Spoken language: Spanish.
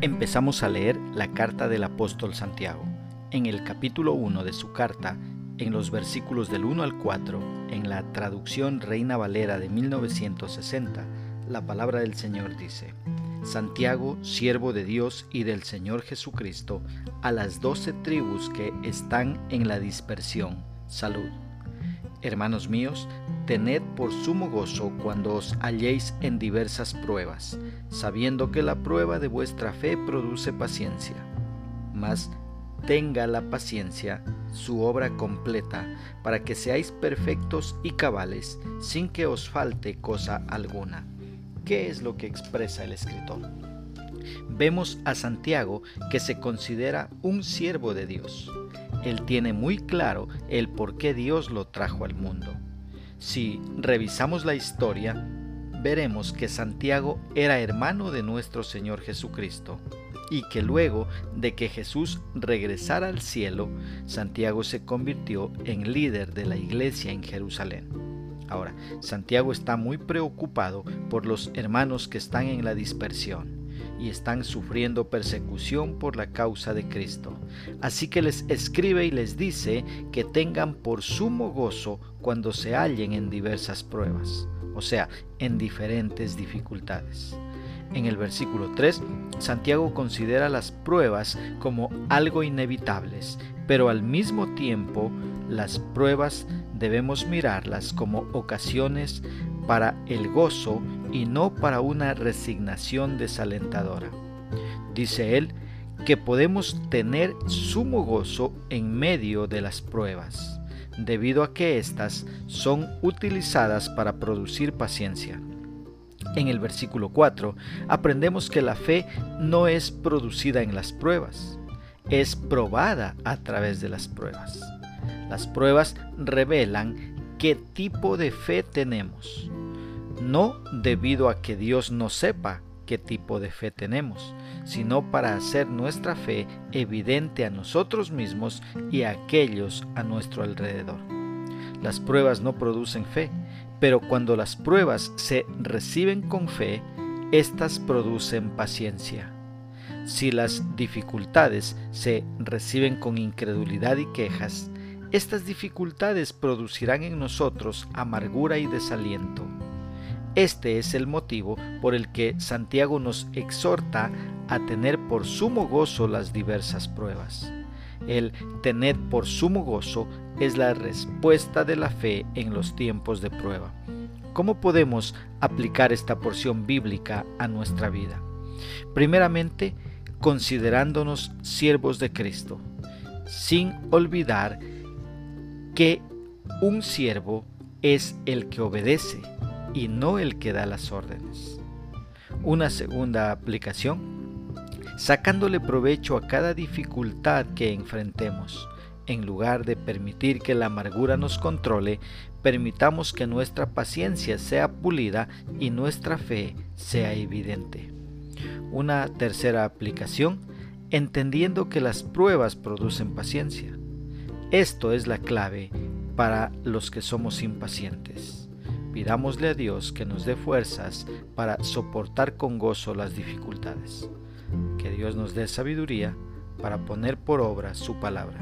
Empezamos a leer la carta del apóstol Santiago. En el capítulo 1 de su carta, en los versículos del 1 al 4, en la traducción Reina Valera de 1960, la palabra del Señor dice, Santiago, siervo de Dios y del Señor Jesucristo, a las doce tribus que están en la dispersión, salud. Hermanos míos, tened por sumo gozo cuando os halléis en diversas pruebas, sabiendo que la prueba de vuestra fe produce paciencia. Mas tenga la paciencia su obra completa, para que seáis perfectos y cabales, sin que os falte cosa alguna. ¿Qué es lo que expresa el escritor? Vemos a Santiago que se considera un siervo de Dios. Él tiene muy claro el por qué Dios lo trajo al mundo. Si revisamos la historia, veremos que Santiago era hermano de nuestro Señor Jesucristo y que luego de que Jesús regresara al cielo, Santiago se convirtió en líder de la iglesia en Jerusalén. Ahora, Santiago está muy preocupado por los hermanos que están en la dispersión y están sufriendo persecución por la causa de Cristo. Así que les escribe y les dice que tengan por sumo gozo cuando se hallen en diversas pruebas, o sea, en diferentes dificultades. En el versículo 3, Santiago considera las pruebas como algo inevitables, pero al mismo tiempo las pruebas debemos mirarlas como ocasiones para el gozo y no para una resignación desalentadora. Dice él que podemos tener sumo gozo en medio de las pruebas, debido a que éstas son utilizadas para producir paciencia. En el versículo 4 aprendemos que la fe no es producida en las pruebas, es probada a través de las pruebas. Las pruebas revelan qué tipo de fe tenemos, no debido a que Dios no sepa qué tipo de fe tenemos, sino para hacer nuestra fe evidente a nosotros mismos y a aquellos a nuestro alrededor. Las pruebas no producen fe, pero cuando las pruebas se reciben con fe, éstas producen paciencia. Si las dificultades se reciben con incredulidad y quejas, estas dificultades producirán en nosotros amargura y desaliento. Este es el motivo por el que Santiago nos exhorta a tener por sumo gozo las diversas pruebas. El tener por sumo gozo es la respuesta de la fe en los tiempos de prueba. ¿Cómo podemos aplicar esta porción bíblica a nuestra vida? Primeramente, considerándonos siervos de Cristo, sin olvidar que un siervo es el que obedece y no el que da las órdenes. Una segunda aplicación, sacándole provecho a cada dificultad que enfrentemos. En lugar de permitir que la amargura nos controle, permitamos que nuestra paciencia sea pulida y nuestra fe sea evidente. Una tercera aplicación, entendiendo que las pruebas producen paciencia. Esto es la clave para los que somos impacientes. Pidámosle a Dios que nos dé fuerzas para soportar con gozo las dificultades. Que Dios nos dé sabiduría para poner por obra su palabra.